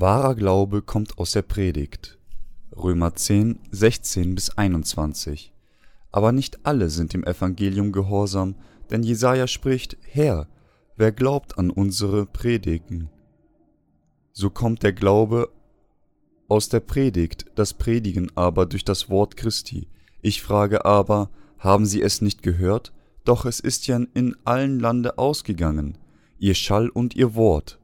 Wahrer Glaube kommt aus der Predigt. Römer 10, 16 bis 21. Aber nicht alle sind dem Evangelium gehorsam, denn Jesaja spricht: Herr, wer glaubt an unsere Predigen? So kommt der Glaube aus der Predigt, das Predigen aber durch das Wort Christi. Ich frage aber, haben Sie es nicht gehört? Doch es ist ja in allen Lande ausgegangen, ihr Schall und ihr Wort,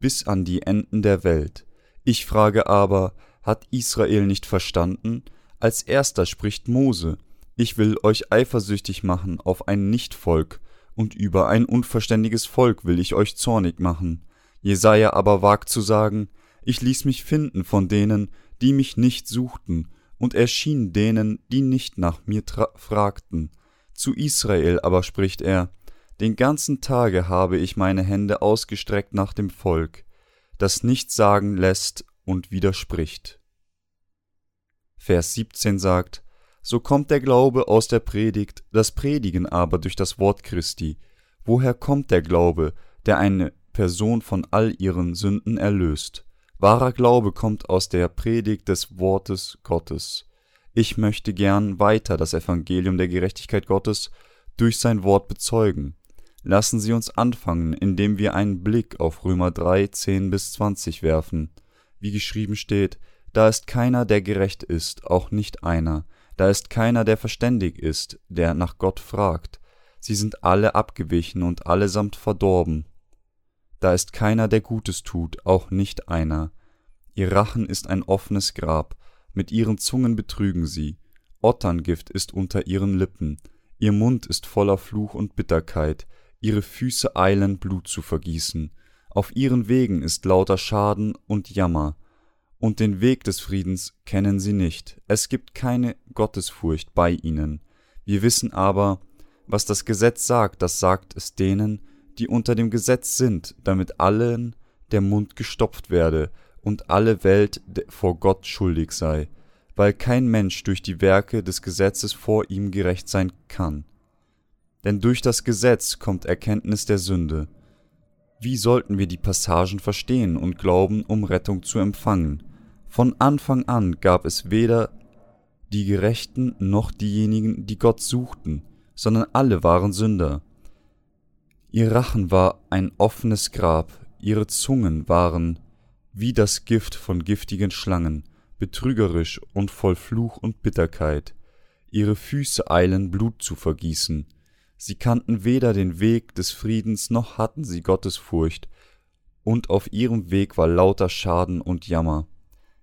bis an die Enden der Welt. Ich frage aber, hat Israel nicht verstanden? Als erster spricht Mose, ich will euch eifersüchtig machen auf ein Nichtvolk, und über ein unverständiges Volk will ich euch zornig machen. Jesaja aber wagt zu sagen, ich ließ mich finden von denen, die mich nicht suchten, und erschien denen, die nicht nach mir fragten. Zu Israel aber spricht er, den ganzen Tage habe ich meine Hände ausgestreckt nach dem Volk, das nichts sagen lässt und widerspricht. Vers 17 sagt, so kommt der Glaube aus der Predigt, das Predigen aber durch das Wort Christi. Woher kommt der Glaube, der eine Person von all ihren Sünden erlöst? Wahrer Glaube kommt aus der Predigt des Wortes Gottes. Ich möchte gern weiter das Evangelium der Gerechtigkeit Gottes durch sein Wort bezeugen. Lassen Sie uns anfangen, indem wir einen Blick auf Römer 3, 10 bis 20 werfen. Wie geschrieben steht, da ist keiner, der gerecht ist, auch nicht einer, da ist keiner, der verständig ist, der nach Gott fragt. Sie sind alle abgewichen und allesamt verdorben. Da ist keiner, der Gutes tut, auch nicht einer. Ihr Rachen ist ein offenes Grab, mit ihren Zungen betrügen sie. Otterngift ist unter ihren Lippen, ihr Mund ist voller Fluch und Bitterkeit, ihre Füße eilen, Blut zu vergießen. Auf ihren Wegen ist lauter Schaden und Jammer, und den Weg des Friedens kennen sie nicht. Es gibt keine Gottesfurcht bei ihnen. Wir wissen aber, was das Gesetz sagt, das sagt es denen, die unter dem Gesetz sind, damit allen der Mund gestopft werde und alle Welt vor Gott schuldig sei, weil kein Mensch durch die Werke des Gesetzes vor ihm gerecht sein kann. Denn durch das Gesetz kommt Erkenntnis der Sünde. Wie sollten wir die Passagen verstehen und glauben, um Rettung zu empfangen? Von Anfang an gab es weder die Gerechten noch diejenigen, die Gott suchten, sondern alle waren Sünder. Ihr Rachen war ein offenes Grab, ihre Zungen waren wie das Gift von giftigen Schlangen, betrügerisch und voll Fluch und Bitterkeit. Ihre Füße eilen Blut zu vergießen, Sie kannten weder den Weg des Friedens noch hatten sie Gottesfurcht, und auf ihrem Weg war lauter Schaden und Jammer.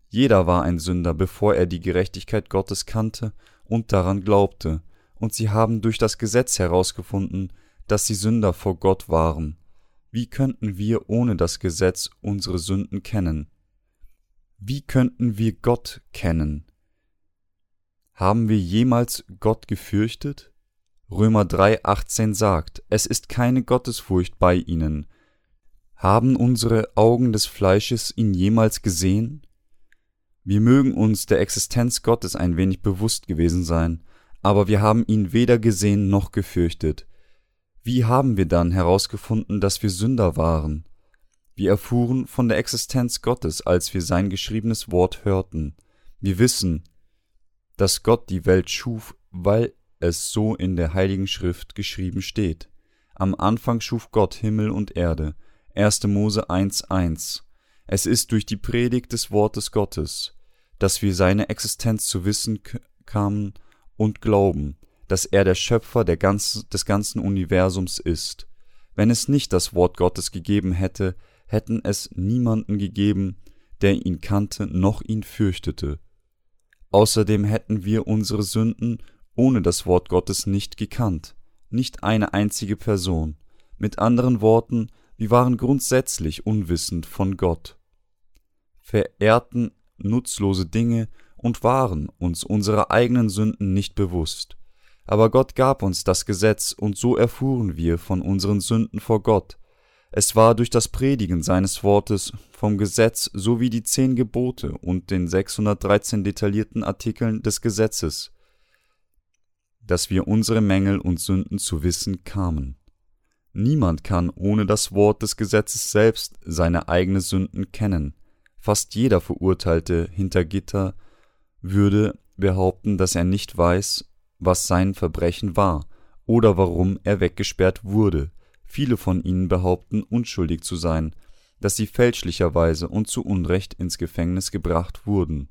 Jeder war ein Sünder, bevor er die Gerechtigkeit Gottes kannte und daran glaubte, und sie haben durch das Gesetz herausgefunden, dass sie Sünder vor Gott waren. Wie könnten wir ohne das Gesetz unsere Sünden kennen? Wie könnten wir Gott kennen? Haben wir jemals Gott gefürchtet? Römer 3,18 sagt, es ist keine Gottesfurcht bei ihnen. Haben unsere Augen des Fleisches ihn jemals gesehen? Wir mögen uns der Existenz Gottes ein wenig bewusst gewesen sein, aber wir haben ihn weder gesehen noch gefürchtet. Wie haben wir dann herausgefunden, dass wir Sünder waren? Wir erfuhren von der Existenz Gottes, als wir sein geschriebenes Wort hörten. Wir wissen, dass Gott die Welt schuf, weil es so in der Heiligen Schrift geschrieben steht. Am Anfang schuf Gott Himmel und Erde. 1. Mose 1,1. Es ist durch die Predigt des Wortes Gottes, dass wir seine Existenz zu wissen kamen und glauben, dass er der Schöpfer der ganz, des ganzen Universums ist. Wenn es nicht das Wort Gottes gegeben hätte, hätten es niemanden gegeben, der ihn kannte noch ihn fürchtete. Außerdem hätten wir unsere Sünden ohne das Wort Gottes nicht gekannt, nicht eine einzige Person. Mit anderen Worten, wir waren grundsätzlich unwissend von Gott, verehrten nutzlose Dinge und waren uns unserer eigenen Sünden nicht bewusst. Aber Gott gab uns das Gesetz, und so erfuhren wir von unseren Sünden vor Gott. Es war durch das Predigen seines Wortes vom Gesetz sowie die zehn Gebote und den 613 detaillierten Artikeln des Gesetzes, dass wir unsere Mängel und Sünden zu wissen kamen. Niemand kann ohne das Wort des Gesetzes selbst seine eigenen Sünden kennen. Fast jeder Verurteilte hinter Gitter würde behaupten, dass er nicht weiß, was sein Verbrechen war oder warum er weggesperrt wurde. Viele von ihnen behaupten, unschuldig zu sein, dass sie fälschlicherweise und zu Unrecht ins Gefängnis gebracht wurden.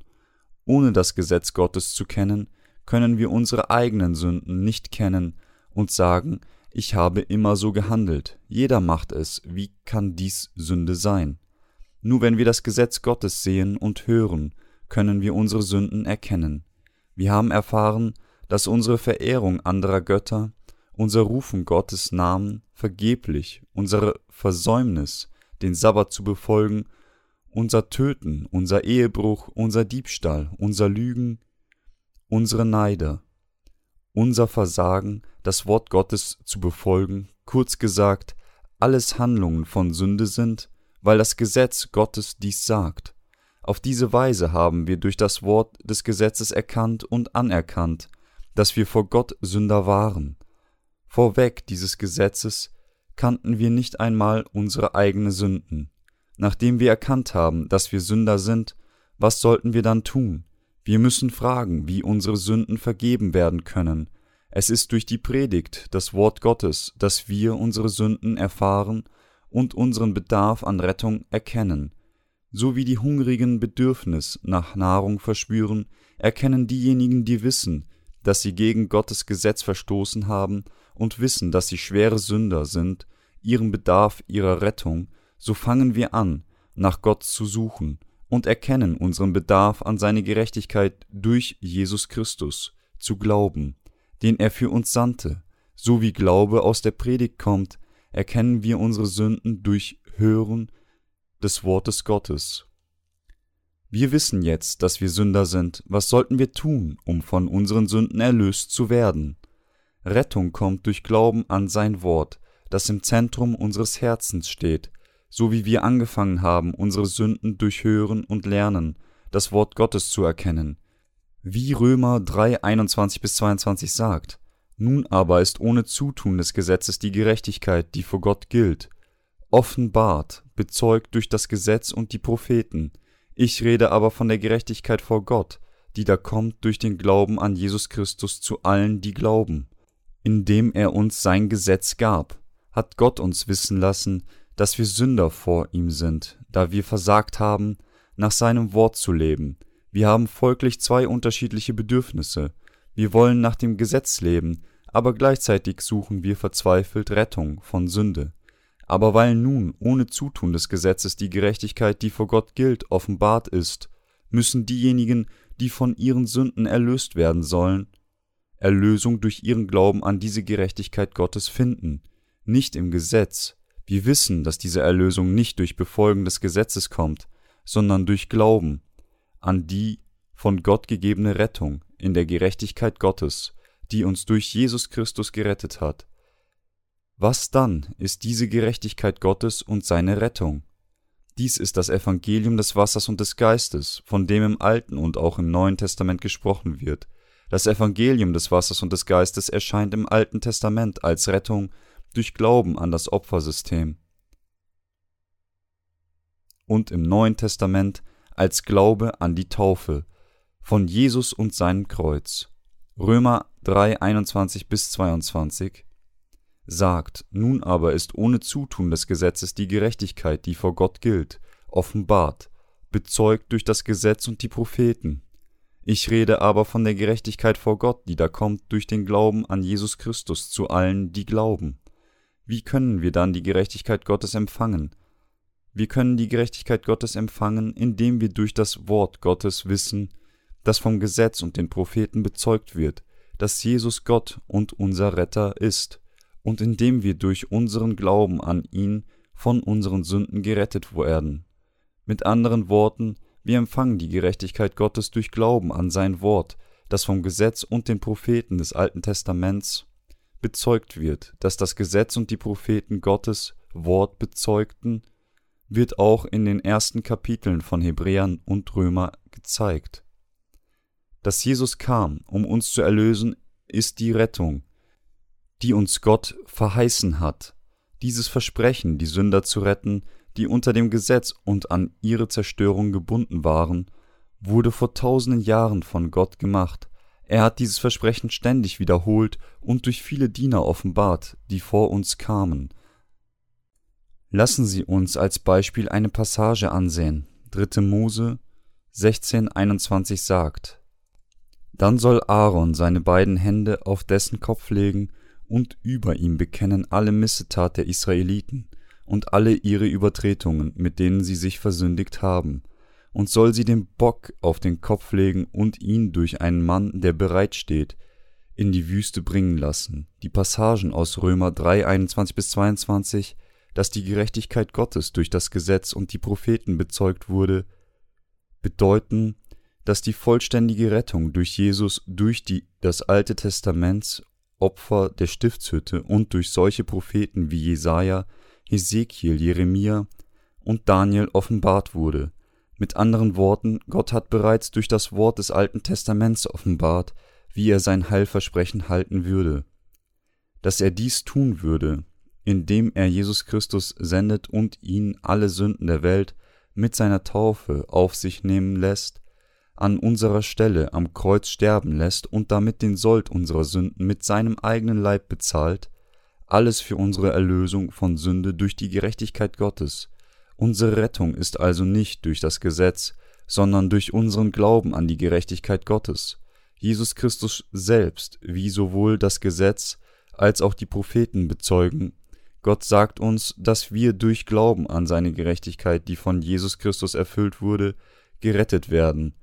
Ohne das Gesetz Gottes zu kennen, können wir unsere eigenen Sünden nicht kennen und sagen, ich habe immer so gehandelt, jeder macht es, wie kann dies Sünde sein? Nur wenn wir das Gesetz Gottes sehen und hören, können wir unsere Sünden erkennen. Wir haben erfahren, dass unsere Verehrung anderer Götter, unser Rufen Gottes Namen vergeblich, unsere Versäumnis, den Sabbat zu befolgen, unser Töten, unser Ehebruch, unser Diebstahl, unser Lügen, unsere Neider, unser Versagen, das Wort Gottes zu befolgen, kurz gesagt, alles Handlungen von Sünde sind, weil das Gesetz Gottes dies sagt. Auf diese Weise haben wir durch das Wort des Gesetzes erkannt und anerkannt, dass wir vor Gott Sünder waren. Vorweg dieses Gesetzes kannten wir nicht einmal unsere eigenen Sünden. Nachdem wir erkannt haben, dass wir Sünder sind, was sollten wir dann tun? Wir müssen fragen, wie unsere Sünden vergeben werden können. Es ist durch die Predigt, das Wort Gottes, dass wir unsere Sünden erfahren und unseren Bedarf an Rettung erkennen. So wie die Hungrigen Bedürfnis nach Nahrung verspüren, erkennen diejenigen, die wissen, dass sie gegen Gottes Gesetz verstoßen haben und wissen, dass sie schwere Sünder sind, ihren Bedarf ihrer Rettung, so fangen wir an, nach Gott zu suchen und erkennen unseren Bedarf an seine Gerechtigkeit durch Jesus Christus, zu glauben, den er für uns sandte. So wie Glaube aus der Predigt kommt, erkennen wir unsere Sünden durch Hören des Wortes Gottes. Wir wissen jetzt, dass wir Sünder sind. Was sollten wir tun, um von unseren Sünden erlöst zu werden? Rettung kommt durch Glauben an sein Wort, das im Zentrum unseres Herzens steht, so wie wir angefangen haben, unsere Sünden durch Hören und Lernen, das Wort Gottes zu erkennen. Wie Römer 3, 21 bis 22 sagt, nun aber ist ohne Zutun des Gesetzes die Gerechtigkeit, die vor Gott gilt, offenbart, bezeugt durch das Gesetz und die Propheten. Ich rede aber von der Gerechtigkeit vor Gott, die da kommt durch den Glauben an Jesus Christus zu allen, die glauben. Indem er uns sein Gesetz gab, hat Gott uns wissen lassen, dass wir Sünder vor ihm sind, da wir versagt haben, nach seinem Wort zu leben. Wir haben folglich zwei unterschiedliche Bedürfnisse. Wir wollen nach dem Gesetz leben, aber gleichzeitig suchen wir verzweifelt Rettung von Sünde. Aber weil nun ohne Zutun des Gesetzes die Gerechtigkeit, die vor Gott gilt, offenbart ist, müssen diejenigen, die von ihren Sünden erlöst werden sollen, Erlösung durch ihren Glauben an diese Gerechtigkeit Gottes finden, nicht im Gesetz, wir wissen, dass diese Erlösung nicht durch Befolgen des Gesetzes kommt, sondern durch Glauben an die von Gott gegebene Rettung in der Gerechtigkeit Gottes, die uns durch Jesus Christus gerettet hat. Was dann ist diese Gerechtigkeit Gottes und seine Rettung? Dies ist das Evangelium des Wassers und des Geistes, von dem im Alten und auch im Neuen Testament gesprochen wird. Das Evangelium des Wassers und des Geistes erscheint im Alten Testament als Rettung durch Glauben an das Opfersystem und im Neuen Testament als Glaube an die Taufe von Jesus und seinem Kreuz. Römer 3, 21 bis 22 sagt, nun aber ist ohne Zutun des Gesetzes die Gerechtigkeit, die vor Gott gilt, offenbart, bezeugt durch das Gesetz und die Propheten. Ich rede aber von der Gerechtigkeit vor Gott, die da kommt durch den Glauben an Jesus Christus zu allen, die glauben. Wie können wir dann die Gerechtigkeit Gottes empfangen? Wir können die Gerechtigkeit Gottes empfangen, indem wir durch das Wort Gottes wissen, das vom Gesetz und den Propheten bezeugt wird, dass Jesus Gott und unser Retter ist, und indem wir durch unseren Glauben an ihn von unseren Sünden gerettet werden. Mit anderen Worten, wir empfangen die Gerechtigkeit Gottes durch Glauben an sein Wort, das vom Gesetz und den Propheten des Alten Testaments bezeugt wird, dass das Gesetz und die Propheten Gottes Wort bezeugten, wird auch in den ersten Kapiteln von Hebräern und Römer gezeigt. Dass Jesus kam, um uns zu erlösen, ist die Rettung, die uns Gott verheißen hat. Dieses Versprechen, die Sünder zu retten, die unter dem Gesetz und an ihre Zerstörung gebunden waren, wurde vor tausenden Jahren von Gott gemacht. Er hat dieses Versprechen ständig wiederholt und durch viele Diener offenbart, die vor uns kamen. Lassen Sie uns als Beispiel eine Passage ansehen. 3. Mose 16,21 sagt: Dann soll Aaron seine beiden Hände auf dessen Kopf legen und über ihm bekennen alle Missetat der Israeliten und alle ihre Übertretungen, mit denen sie sich versündigt haben, und soll sie den Bock auf den Kopf legen und ihn durch einen Mann, der bereit steht, in die Wüste bringen lassen. Die Passagen aus Römer 3, 21 bis 22, dass die Gerechtigkeit Gottes durch das Gesetz und die Propheten bezeugt wurde, bedeuten, dass die vollständige Rettung durch Jesus durch die, das Alte Testaments Opfer der Stiftshütte und durch solche Propheten wie Jesaja, Hesekiel, Jeremia und Daniel offenbart wurde. Mit anderen Worten, Gott hat bereits durch das Wort des Alten Testaments offenbart, wie er sein Heilversprechen halten würde. Dass er dies tun würde, indem er Jesus Christus sendet und ihn alle Sünden der Welt mit seiner Taufe auf sich nehmen lässt, an unserer Stelle am Kreuz sterben lässt und damit den Sold unserer Sünden mit seinem eigenen Leib bezahlt, alles für unsere Erlösung von Sünde durch die Gerechtigkeit Gottes. Unsere Rettung ist also nicht durch das Gesetz, sondern durch unseren Glauben an die Gerechtigkeit Gottes. Jesus Christus selbst, wie sowohl das Gesetz als auch die Propheten bezeugen, Gott sagt uns, dass wir durch Glauben an seine Gerechtigkeit, die von Jesus Christus erfüllt wurde, gerettet werden.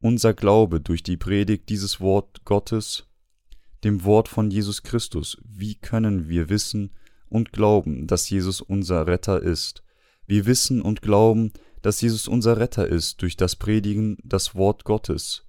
Unser Glaube durch die Predigt dieses Wort Gottes, dem Wort von Jesus Christus, wie können wir wissen und glauben, dass Jesus unser Retter ist? Wir wissen und glauben, dass Jesus unser Retter ist durch das Predigen das Wort Gottes,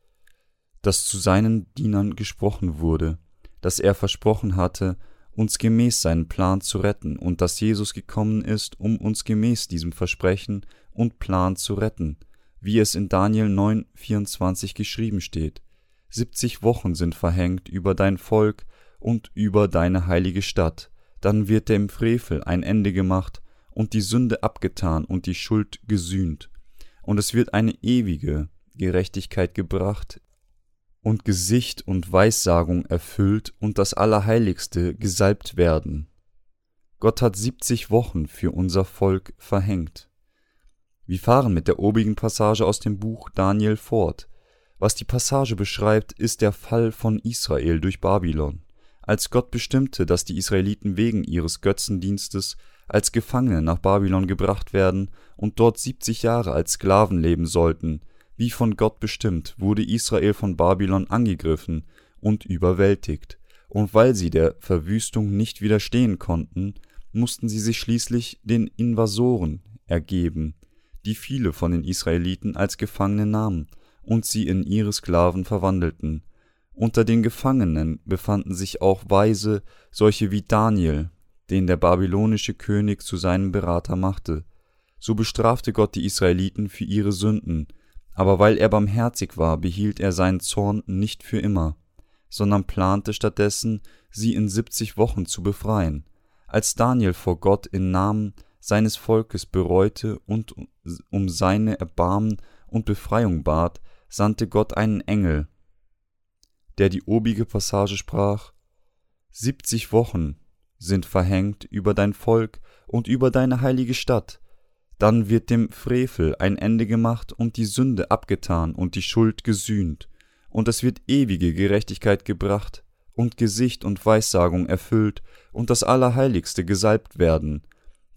das zu seinen Dienern gesprochen wurde, das er versprochen hatte, uns gemäß seinen Plan zu retten und dass Jesus gekommen ist, um uns gemäß diesem Versprechen und Plan zu retten, wie es in Daniel 9, 24 geschrieben steht. 70 Wochen sind verhängt über dein Volk und über deine heilige Stadt, dann wird dem Frevel ein Ende gemacht und die Sünde abgetan und die Schuld gesühnt, und es wird eine ewige Gerechtigkeit gebracht und Gesicht und Weissagung erfüllt und das Allerheiligste gesalbt werden. Gott hat siebzig Wochen für unser Volk verhängt. Wir fahren mit der obigen Passage aus dem Buch Daniel fort. Was die Passage beschreibt, ist der Fall von Israel durch Babylon. Als Gott bestimmte, dass die Israeliten wegen ihres Götzendienstes als Gefangene nach Babylon gebracht werden und dort siebzig Jahre als Sklaven leben sollten, wie von Gott bestimmt, wurde Israel von Babylon angegriffen und überwältigt, und weil sie der Verwüstung nicht widerstehen konnten, mussten sie sich schließlich den Invasoren ergeben, die viele von den Israeliten als Gefangene nahmen und sie in ihre Sklaven verwandelten. Unter den Gefangenen befanden sich auch Weise, solche wie Daniel, den der babylonische König zu seinem Berater machte. So bestrafte Gott die Israeliten für ihre Sünden, aber weil er barmherzig war, behielt er seinen Zorn nicht für immer, sondern plante stattdessen, sie in siebzig Wochen zu befreien. Als Daniel vor Gott im Namen seines Volkes bereute und um seine Erbarmen und Befreiung bat, sandte Gott einen Engel, der die obige Passage sprach Siebzig Wochen sind verhängt über dein Volk und über deine heilige Stadt, dann wird dem Frevel ein Ende gemacht und die Sünde abgetan und die Schuld gesühnt, und es wird ewige Gerechtigkeit gebracht und Gesicht und Weissagung erfüllt und das Allerheiligste gesalbt werden.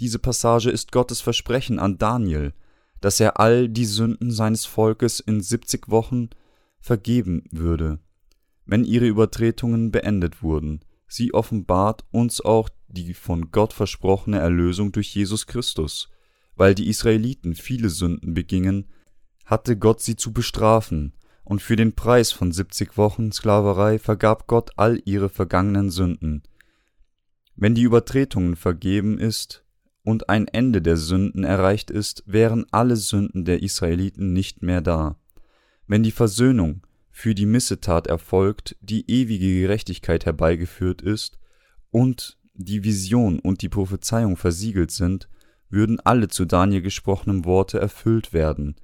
Diese Passage ist Gottes Versprechen an Daniel, dass er all die Sünden seines Volkes in siebzig Wochen vergeben würde, wenn ihre Übertretungen beendet wurden. Sie offenbart uns auch die von Gott versprochene Erlösung durch Jesus Christus. Weil die Israeliten viele Sünden begingen, hatte Gott sie zu bestrafen, und für den Preis von siebzig Wochen Sklaverei vergab Gott all ihre vergangenen Sünden. Wenn die Übertretungen vergeben ist und ein Ende der Sünden erreicht ist, wären alle Sünden der Israeliten nicht mehr da. Wenn die Versöhnung für die Missetat erfolgt, die ewige Gerechtigkeit herbeigeführt ist, und die Vision und die Prophezeiung versiegelt sind, würden alle zu Daniel gesprochenen Worte erfüllt werden.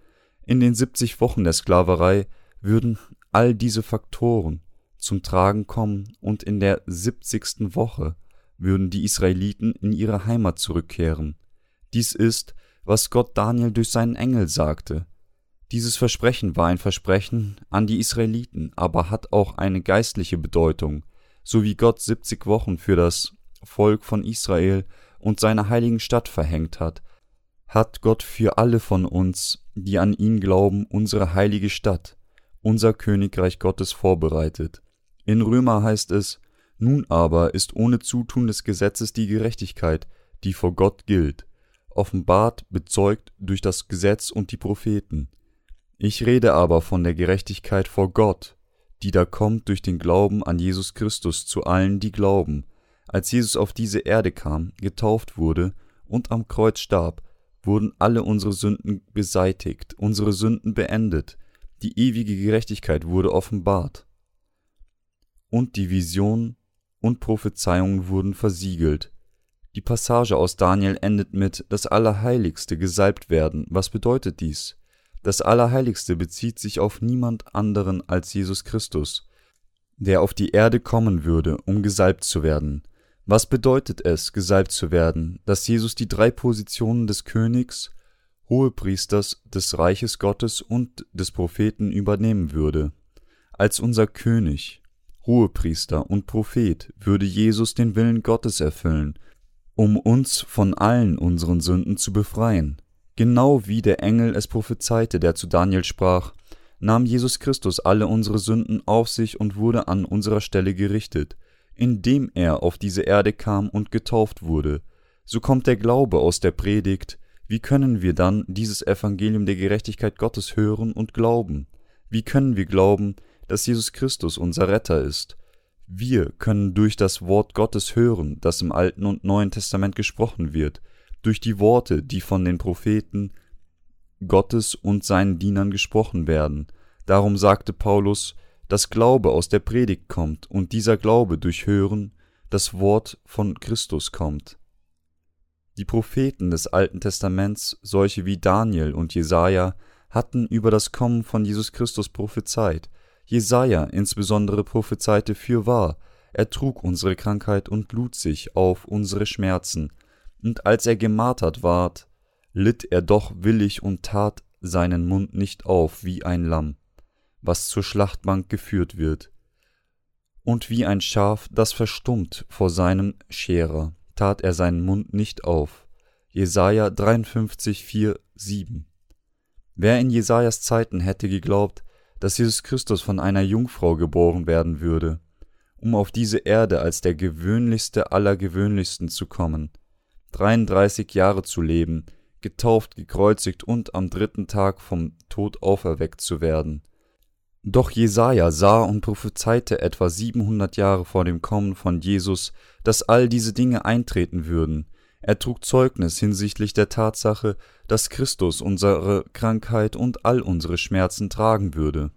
In den 70 Wochen der Sklaverei würden all diese Faktoren zum Tragen kommen und in der 70. Woche würden die Israeliten in ihre Heimat zurückkehren. Dies ist, was Gott Daniel durch seinen Engel sagte. Dieses Versprechen war ein Versprechen an die Israeliten, aber hat auch eine geistliche Bedeutung, so wie Gott 70 Wochen für das Volk von Israel und seiner heiligen Stadt verhängt hat, hat Gott für alle von uns, die an ihn glauben, unsere heilige Stadt, unser Königreich Gottes vorbereitet. In Römer heißt es, nun aber ist ohne Zutun des Gesetzes die Gerechtigkeit, die vor Gott gilt, offenbart, bezeugt durch das Gesetz und die Propheten. Ich rede aber von der Gerechtigkeit vor Gott, die da kommt durch den Glauben an Jesus Christus zu allen, die glauben. Als Jesus auf diese Erde kam, getauft wurde und am Kreuz starb, wurden alle unsere Sünden beseitigt, unsere Sünden beendet, die ewige Gerechtigkeit wurde offenbart. Und die Vision und Prophezeiungen wurden versiegelt. Die Passage aus Daniel endet mit das Allerheiligste gesalbt werden. Was bedeutet dies? Das Allerheiligste bezieht sich auf niemand anderen als Jesus Christus, der auf die Erde kommen würde, um gesalbt zu werden. Was bedeutet es, gesalbt zu werden, dass Jesus die drei Positionen des Königs, Hohepriesters, des Reiches Gottes und des Propheten übernehmen würde? Als unser König, Hohepriester und Prophet würde Jesus den Willen Gottes erfüllen, um uns von allen unseren Sünden zu befreien. Genau wie der Engel es prophezeite, der zu Daniel sprach, nahm Jesus Christus alle unsere Sünden auf sich und wurde an unserer Stelle gerichtet, indem er auf diese Erde kam und getauft wurde. So kommt der Glaube aus der Predigt, wie können wir dann dieses Evangelium der Gerechtigkeit Gottes hören und glauben? Wie können wir glauben, dass Jesus Christus unser Retter ist. Wir können durch das Wort Gottes hören, das im Alten und Neuen Testament gesprochen wird, durch die Worte, die von den Propheten Gottes und seinen Dienern gesprochen werden. Darum sagte Paulus, dass Glaube aus der Predigt kommt und dieser Glaube durch Hören das Wort von Christus kommt. Die Propheten des Alten Testaments, solche wie Daniel und Jesaja, hatten über das Kommen von Jesus Christus prophezeit, Jesaja insbesondere prophezeite fürwahr, er trug unsere Krankheit und lud sich auf unsere Schmerzen, und als er gemartert ward, litt er doch willig und tat seinen Mund nicht auf wie ein Lamm, was zur Schlachtbank geführt wird. Und wie ein Schaf, das verstummt vor seinem Scherer, tat er seinen Mund nicht auf. Jesaja 53, 4, 7. Wer in Jesajas Zeiten hätte geglaubt, dass Jesus Christus von einer Jungfrau geboren werden würde, um auf diese Erde als der gewöhnlichste aller Gewöhnlichsten zu kommen, 33 Jahre zu leben, getauft, gekreuzigt und am dritten Tag vom Tod auferweckt zu werden. Doch Jesaja sah und prophezeite etwa 700 Jahre vor dem Kommen von Jesus, dass all diese Dinge eintreten würden, er trug Zeugnis hinsichtlich der Tatsache, dass Christus unsere Krankheit und all unsere Schmerzen tragen würde.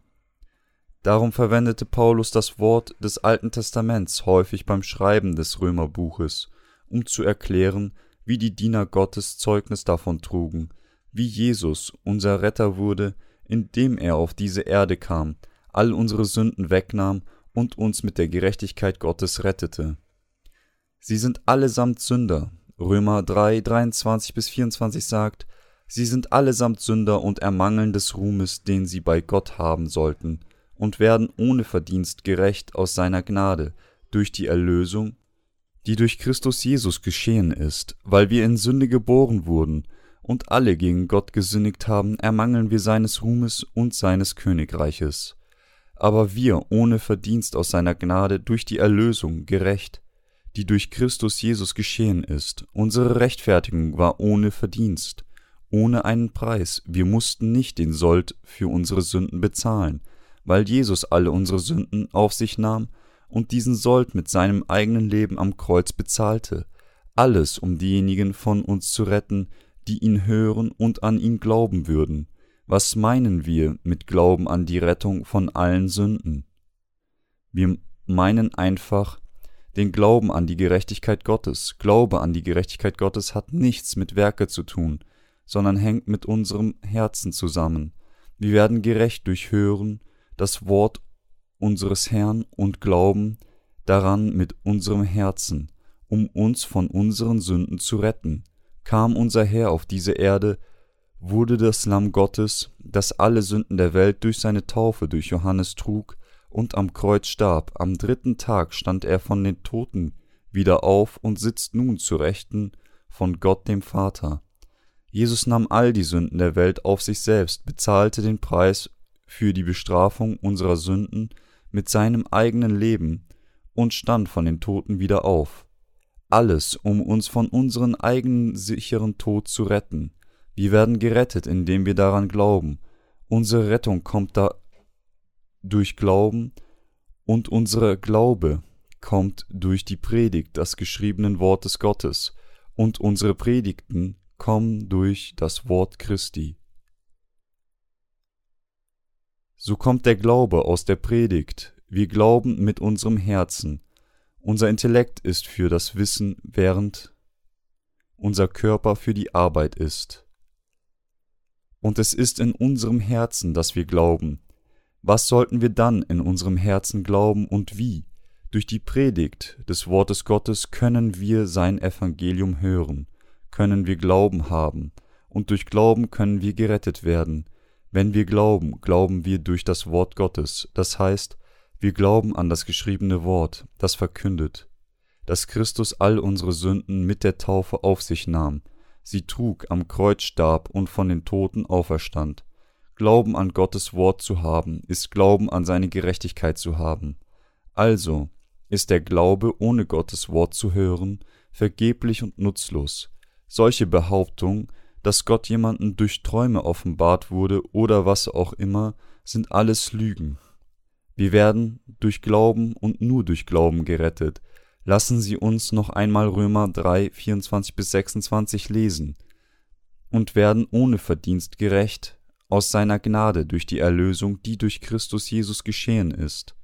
Darum verwendete Paulus das Wort des Alten Testaments häufig beim Schreiben des Römerbuches, um zu erklären, wie die Diener Gottes Zeugnis davon trugen, wie Jesus unser Retter wurde, indem er auf diese Erde kam, all unsere Sünden wegnahm und uns mit der Gerechtigkeit Gottes rettete. Sie sind allesamt Sünder, Römer 3, 23 bis 24 sagt, sie sind allesamt Sünder und ermangeln des Ruhmes, den sie bei Gott haben sollten, und werden ohne Verdienst gerecht aus seiner Gnade, durch die Erlösung, die durch Christus Jesus geschehen ist, weil wir in Sünde geboren wurden und alle gegen Gott gesündigt haben, ermangeln wir seines Ruhmes und seines Königreiches. Aber wir ohne Verdienst aus seiner Gnade durch die Erlösung gerecht, die durch Christus Jesus geschehen ist. Unsere Rechtfertigung war ohne Verdienst, ohne einen Preis. Wir mussten nicht den Sold für unsere Sünden bezahlen, weil Jesus alle unsere Sünden auf sich nahm und diesen Sold mit seinem eigenen Leben am Kreuz bezahlte. Alles, um diejenigen von uns zu retten, die ihn hören und an ihn glauben würden. Was meinen wir mit Glauben an die Rettung von allen Sünden? Wir meinen einfach, den Glauben an die Gerechtigkeit Gottes. Glaube an die Gerechtigkeit Gottes hat nichts mit Werke zu tun, sondern hängt mit unserem Herzen zusammen. Wir werden gerecht durch Hören, das Wort unseres Herrn und Glauben daran mit unserem Herzen, um uns von unseren Sünden zu retten. Kam unser Herr auf diese Erde, wurde das Lamm Gottes, das alle Sünden der Welt durch seine Taufe durch Johannes trug und am Kreuz starb. Am dritten Tag stand er von den Toten wieder auf und sitzt nun zu Rechten von Gott dem Vater. Jesus nahm all die Sünden der Welt auf sich selbst, bezahlte den Preis für die Bestrafung unserer Sünden mit seinem eigenen Leben und stand von den Toten wieder auf. Alles, um uns von unserem eigenen sicheren Tod zu retten. Wir werden gerettet, indem wir daran glauben. Unsere Rettung kommt da durch Glauben und unsere Glaube kommt durch die Predigt des geschriebenen Wortes Gottes und unsere Predigten kommen durch das Wort Christi. So kommt der Glaube aus der Predigt. Wir glauben mit unserem Herzen. Unser Intellekt ist für das Wissen, während unser Körper für die Arbeit ist. Und es ist in unserem Herzen, dass wir glauben. Was sollten wir dann in unserem Herzen glauben und wie? Durch die Predigt des Wortes Gottes können wir sein Evangelium hören, können wir Glauben haben, und durch Glauben können wir gerettet werden, wenn wir glauben, glauben wir durch das Wort Gottes, das heißt, wir glauben an das geschriebene Wort, das verkündet, dass Christus all unsere Sünden mit der Taufe auf sich nahm, sie trug, am Kreuz starb und von den Toten auferstand. Glauben an Gottes Wort zu haben, ist Glauben an seine Gerechtigkeit zu haben. Also ist der Glaube, ohne Gottes Wort zu hören, vergeblich und nutzlos. Solche Behauptung dass Gott jemanden durch Träume offenbart wurde oder was auch immer, sind alles Lügen. Wir werden durch Glauben und nur durch Glauben gerettet. Lassen Sie uns noch einmal Römer 3, 24 bis 26 lesen. Und werden ohne Verdienst gerecht, aus seiner Gnade durch die Erlösung, die durch Christus Jesus geschehen ist.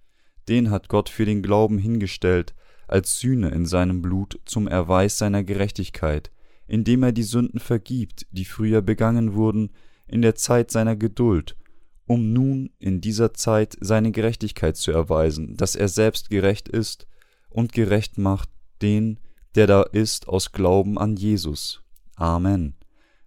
Den hat Gott für den Glauben hingestellt, als Sühne in seinem Blut zum Erweis seiner Gerechtigkeit, indem er die Sünden vergibt, die früher begangen wurden, in der Zeit seiner Geduld, um nun in dieser Zeit seine Gerechtigkeit zu erweisen, dass er selbst gerecht ist und gerecht macht den, der da ist, aus Glauben an Jesus. Amen.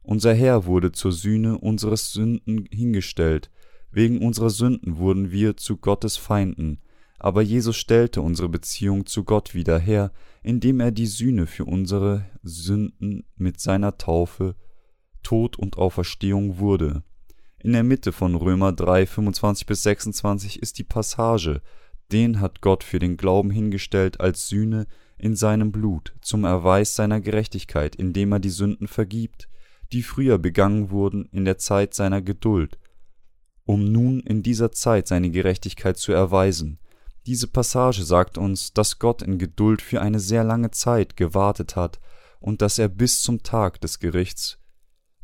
Unser Herr wurde zur Sühne unseres Sünden hingestellt, wegen unserer Sünden wurden wir zu Gottes Feinden, aber Jesus stellte unsere Beziehung zu Gott wieder her, indem er die Sühne für unsere Sünden mit seiner Taufe, Tod und Auferstehung wurde. In der Mitte von Römer 3, 25 bis 26 ist die Passage, den hat Gott für den Glauben hingestellt als Sühne in seinem Blut, zum Erweis seiner Gerechtigkeit, indem er die Sünden vergibt, die früher begangen wurden in der Zeit seiner Geduld, um nun in dieser Zeit seine Gerechtigkeit zu erweisen, diese Passage sagt uns, dass Gott in Geduld für eine sehr lange Zeit gewartet hat und dass er bis zum Tag des Gerichts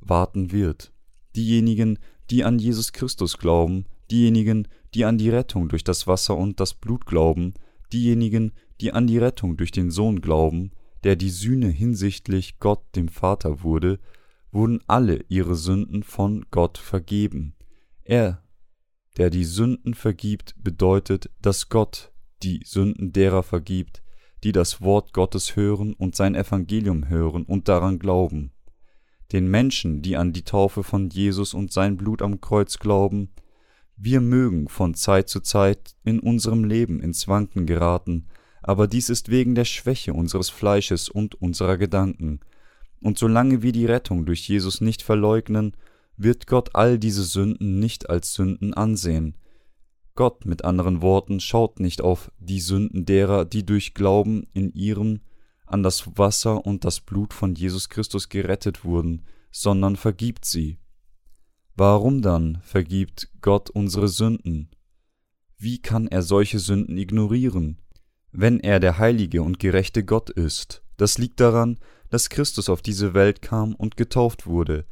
warten wird. Diejenigen, die an Jesus Christus glauben, diejenigen, die an die Rettung durch das Wasser und das Blut glauben, diejenigen, die an die Rettung durch den Sohn glauben, der die Sühne hinsichtlich Gott dem Vater wurde, wurden alle ihre Sünden von Gott vergeben. Er, der die Sünden vergibt, bedeutet, dass Gott die Sünden derer vergibt, die das Wort Gottes hören und sein Evangelium hören und daran glauben. Den Menschen, die an die Taufe von Jesus und sein Blut am Kreuz glauben, wir mögen von Zeit zu Zeit in unserem Leben ins Wanken geraten, aber dies ist wegen der Schwäche unseres Fleisches und unserer Gedanken. Und solange wir die Rettung durch Jesus nicht verleugnen wird Gott all diese Sünden nicht als Sünden ansehen. Gott, mit anderen Worten, schaut nicht auf die Sünden derer, die durch Glauben in ihrem an das Wasser und das Blut von Jesus Christus gerettet wurden, sondern vergibt sie. Warum dann vergibt Gott unsere Sünden? Wie kann er solche Sünden ignorieren, wenn er der heilige und gerechte Gott ist? Das liegt daran, dass Christus auf diese Welt kam und getauft wurde,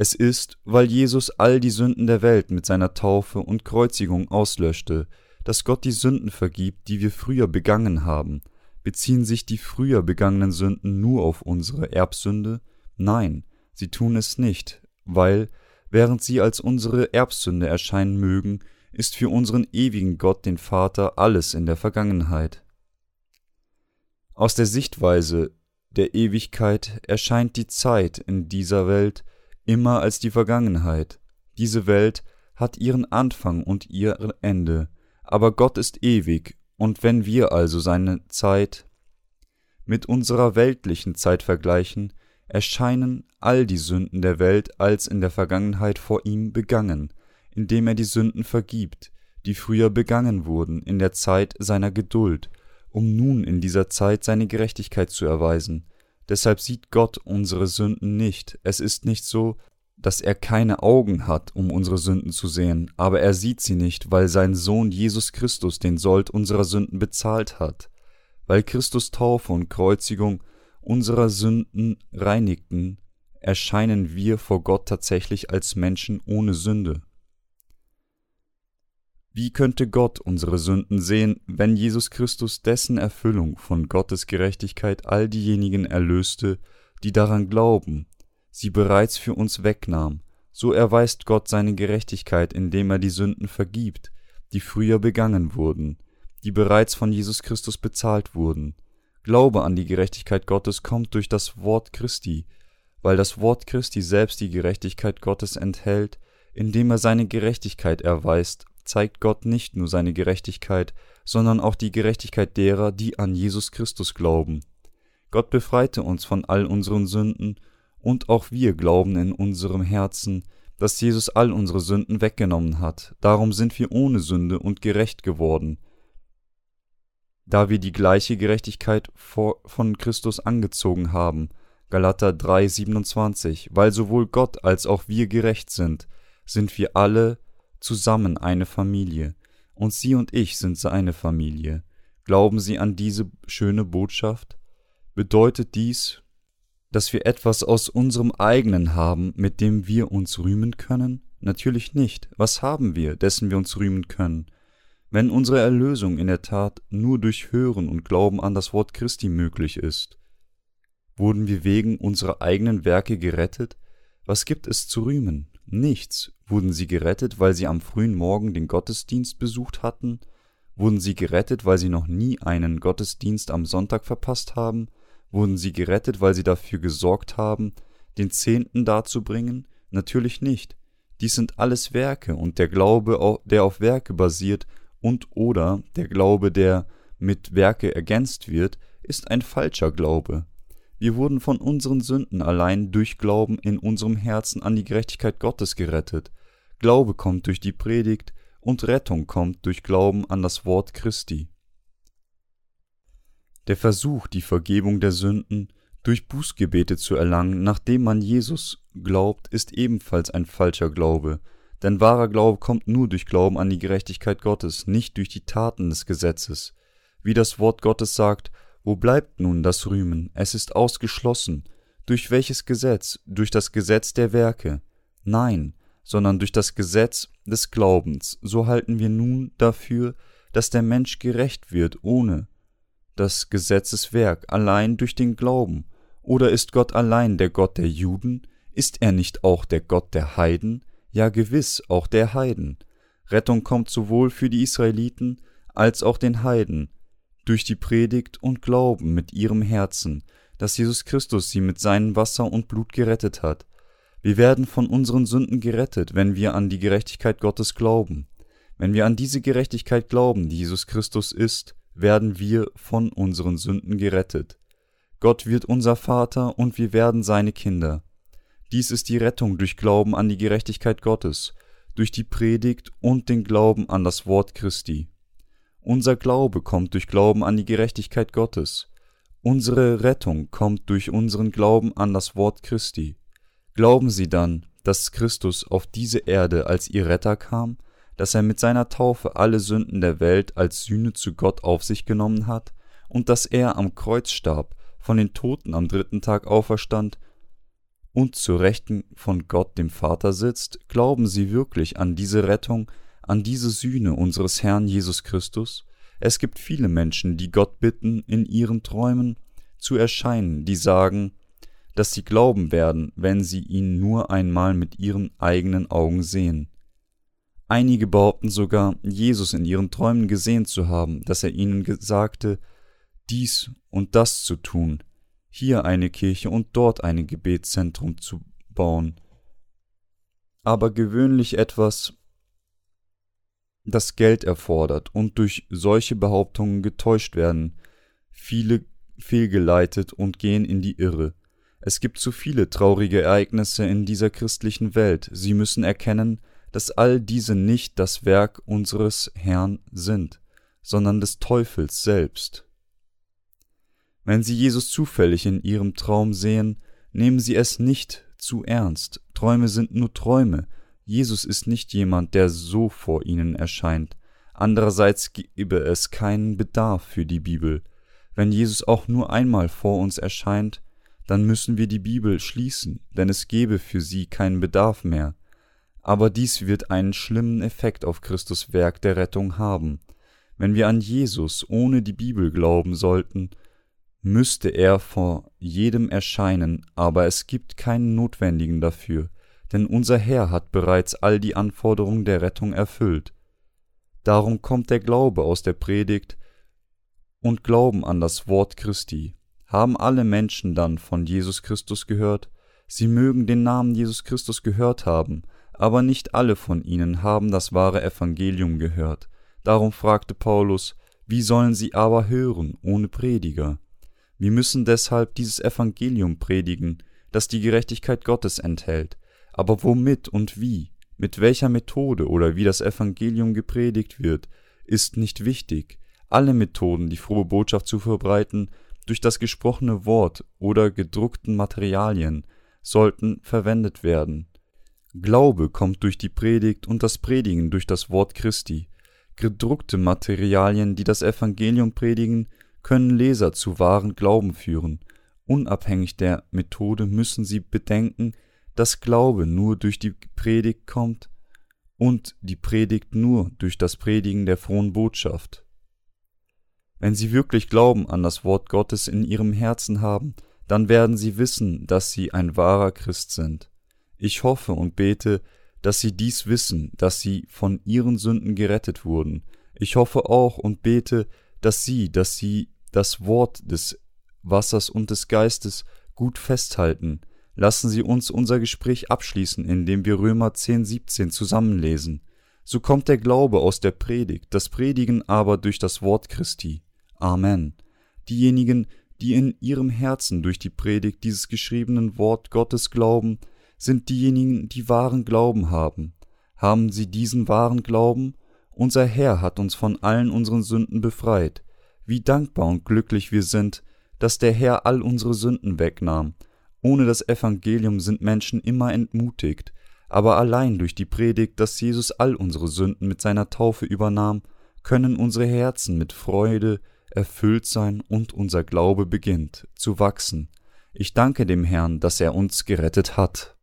es ist, weil Jesus all die Sünden der Welt mit seiner Taufe und Kreuzigung auslöschte, dass Gott die Sünden vergibt, die wir früher begangen haben. Beziehen sich die früher begangenen Sünden nur auf unsere Erbsünde? Nein, sie tun es nicht, weil, während sie als unsere Erbsünde erscheinen mögen, ist für unseren ewigen Gott den Vater alles in der Vergangenheit. Aus der Sichtweise der Ewigkeit erscheint die Zeit in dieser Welt immer als die Vergangenheit. Diese Welt hat ihren Anfang und ihr Ende, aber Gott ist ewig, und wenn wir also seine Zeit mit unserer weltlichen Zeit vergleichen, erscheinen all die Sünden der Welt als in der Vergangenheit vor ihm begangen, indem er die Sünden vergibt, die früher begangen wurden in der Zeit seiner Geduld, um nun in dieser Zeit seine Gerechtigkeit zu erweisen. Deshalb sieht Gott unsere Sünden nicht. Es ist nicht so, dass er keine Augen hat, um unsere Sünden zu sehen, aber er sieht sie nicht, weil sein Sohn Jesus Christus den Sold unserer Sünden bezahlt hat, weil Christus Taufe und Kreuzigung unserer Sünden reinigten, erscheinen wir vor Gott tatsächlich als Menschen ohne Sünde. Wie könnte Gott unsere Sünden sehen, wenn Jesus Christus dessen Erfüllung von Gottes Gerechtigkeit all diejenigen erlöste, die daran glauben, sie bereits für uns wegnahm, so erweist Gott seine Gerechtigkeit, indem er die Sünden vergibt, die früher begangen wurden, die bereits von Jesus Christus bezahlt wurden. Glaube an die Gerechtigkeit Gottes kommt durch das Wort Christi, weil das Wort Christi selbst die Gerechtigkeit Gottes enthält, indem er seine Gerechtigkeit erweist zeigt Gott nicht nur seine Gerechtigkeit, sondern auch die Gerechtigkeit derer, die an Jesus Christus glauben. Gott befreite uns von all unseren Sünden, und auch wir glauben in unserem Herzen, dass Jesus all unsere Sünden weggenommen hat, darum sind wir ohne Sünde und gerecht geworden, da wir die gleiche Gerechtigkeit von Christus angezogen haben. Galater 3, 27, weil sowohl Gott als auch wir gerecht sind, sind wir alle zusammen eine Familie, und Sie und ich sind seine Familie. Glauben Sie an diese schöne Botschaft? Bedeutet dies, dass wir etwas aus unserem eigenen haben, mit dem wir uns rühmen können? Natürlich nicht. Was haben wir, dessen wir uns rühmen können? Wenn unsere Erlösung in der Tat nur durch Hören und Glauben an das Wort Christi möglich ist, wurden wir wegen unserer eigenen Werke gerettet? Was gibt es zu rühmen? Nichts. Wurden sie gerettet, weil sie am frühen Morgen den Gottesdienst besucht hatten? Wurden sie gerettet, weil sie noch nie einen Gottesdienst am Sonntag verpasst haben? Wurden sie gerettet, weil sie dafür gesorgt haben, den Zehnten darzubringen? Natürlich nicht. Dies sind alles Werke, und der Glaube, der auf Werke basiert, und oder der Glaube, der mit Werke ergänzt wird, ist ein falscher Glaube. Wir wurden von unseren Sünden allein durch Glauben in unserem Herzen an die Gerechtigkeit Gottes gerettet. Glaube kommt durch die Predigt und Rettung kommt durch Glauben an das Wort Christi. Der Versuch, die Vergebung der Sünden durch Bußgebete zu erlangen, nachdem man Jesus glaubt, ist ebenfalls ein falscher Glaube, denn wahrer Glaube kommt nur durch Glauben an die Gerechtigkeit Gottes, nicht durch die Taten des Gesetzes. Wie das Wort Gottes sagt, wo bleibt nun das Rühmen? Es ist ausgeschlossen. Durch welches Gesetz? Durch das Gesetz der Werke? Nein, sondern durch das Gesetz des Glaubens. So halten wir nun dafür, dass der Mensch gerecht wird ohne das Gesetzeswerk, allein durch den Glauben. Oder ist Gott allein der Gott der Juden? Ist er nicht auch der Gott der Heiden? Ja gewiss, auch der Heiden. Rettung kommt sowohl für die Israeliten als auch den Heiden, durch die Predigt und Glauben mit ihrem Herzen, dass Jesus Christus sie mit seinem Wasser und Blut gerettet hat. Wir werden von unseren Sünden gerettet, wenn wir an die Gerechtigkeit Gottes glauben. Wenn wir an diese Gerechtigkeit glauben, die Jesus Christus ist, werden wir von unseren Sünden gerettet. Gott wird unser Vater und wir werden seine Kinder. Dies ist die Rettung durch Glauben an die Gerechtigkeit Gottes, durch die Predigt und den Glauben an das Wort Christi. Unser Glaube kommt durch Glauben an die Gerechtigkeit Gottes. Unsere Rettung kommt durch unseren Glauben an das Wort Christi. Glauben Sie dann, dass Christus auf diese Erde als Ihr Retter kam, dass er mit seiner Taufe alle Sünden der Welt als Sühne zu Gott auf sich genommen hat und dass er am Kreuz starb, von den Toten am dritten Tag auferstand und zur Rechten von Gott dem Vater sitzt, glauben Sie wirklich an diese Rettung, an diese Sühne unseres Herrn Jesus Christus? Es gibt viele Menschen, die Gott bitten, in ihren Träumen zu erscheinen, die sagen, dass sie glauben werden, wenn sie ihn nur einmal mit ihren eigenen Augen sehen. Einige behaupten sogar, Jesus in ihren Träumen gesehen zu haben, dass er ihnen sagte, dies und das zu tun, hier eine Kirche und dort ein Gebetszentrum zu bauen. Aber gewöhnlich etwas, das Geld erfordert und durch solche Behauptungen getäuscht werden, viele fehlgeleitet und gehen in die Irre. Es gibt zu viele traurige Ereignisse in dieser christlichen Welt, sie müssen erkennen, dass all diese nicht das Werk unseres Herrn sind, sondern des Teufels selbst. Wenn Sie Jesus zufällig in Ihrem Traum sehen, nehmen Sie es nicht zu ernst. Träume sind nur Träume. Jesus ist nicht jemand, der so vor Ihnen erscheint. Andererseits gebe es keinen Bedarf für die Bibel. Wenn Jesus auch nur einmal vor uns erscheint, dann müssen wir die Bibel schließen, denn es gebe für sie keinen Bedarf mehr aber dies wird einen schlimmen Effekt auf Christus Werk der Rettung haben. Wenn wir an Jesus ohne die Bibel glauben sollten, müsste er vor jedem erscheinen, aber es gibt keinen Notwendigen dafür, denn unser Herr hat bereits all die Anforderungen der Rettung erfüllt. Darum kommt der Glaube aus der Predigt und Glauben an das Wort Christi. Haben alle Menschen dann von Jesus Christus gehört? Sie mögen den Namen Jesus Christus gehört haben, aber nicht alle von ihnen haben das wahre Evangelium gehört. Darum fragte Paulus, wie sollen sie aber hören ohne Prediger? Wir müssen deshalb dieses Evangelium predigen, das die Gerechtigkeit Gottes enthält. Aber womit und wie, mit welcher Methode oder wie das Evangelium gepredigt wird, ist nicht wichtig. Alle Methoden, die frohe Botschaft zu verbreiten, durch das gesprochene Wort oder gedruckten Materialien, sollten verwendet werden. Glaube kommt durch die Predigt und das Predigen durch das Wort Christi. Gedruckte Materialien, die das Evangelium predigen, können Leser zu wahren Glauben führen. Unabhängig der Methode müssen sie bedenken, dass Glaube nur durch die Predigt kommt und die Predigt nur durch das Predigen der frohen Botschaft. Wenn sie wirklich Glauben an das Wort Gottes in ihrem Herzen haben, dann werden sie wissen, dass sie ein wahrer Christ sind. Ich hoffe und bete, dass sie dies wissen, dass sie von ihren Sünden gerettet wurden. Ich hoffe auch und bete, dass sie, dass sie das Wort des Wassers und des Geistes gut festhalten. Lassen Sie uns unser Gespräch abschließen, indem wir Römer 10, 17 zusammenlesen. So kommt der Glaube aus der Predigt, das Predigen aber durch das Wort Christi. Amen. Diejenigen, die in ihrem Herzen durch die Predigt dieses geschriebenen Wort Gottes glauben, sind diejenigen, die wahren Glauben haben. Haben sie diesen wahren Glauben? Unser Herr hat uns von allen unseren Sünden befreit. Wie dankbar und glücklich wir sind, dass der Herr all unsere Sünden wegnahm. Ohne das Evangelium sind Menschen immer entmutigt, aber allein durch die Predigt, dass Jesus all unsere Sünden mit seiner Taufe übernahm, können unsere Herzen mit Freude erfüllt sein und unser Glaube beginnt zu wachsen. Ich danke dem Herrn, dass er uns gerettet hat.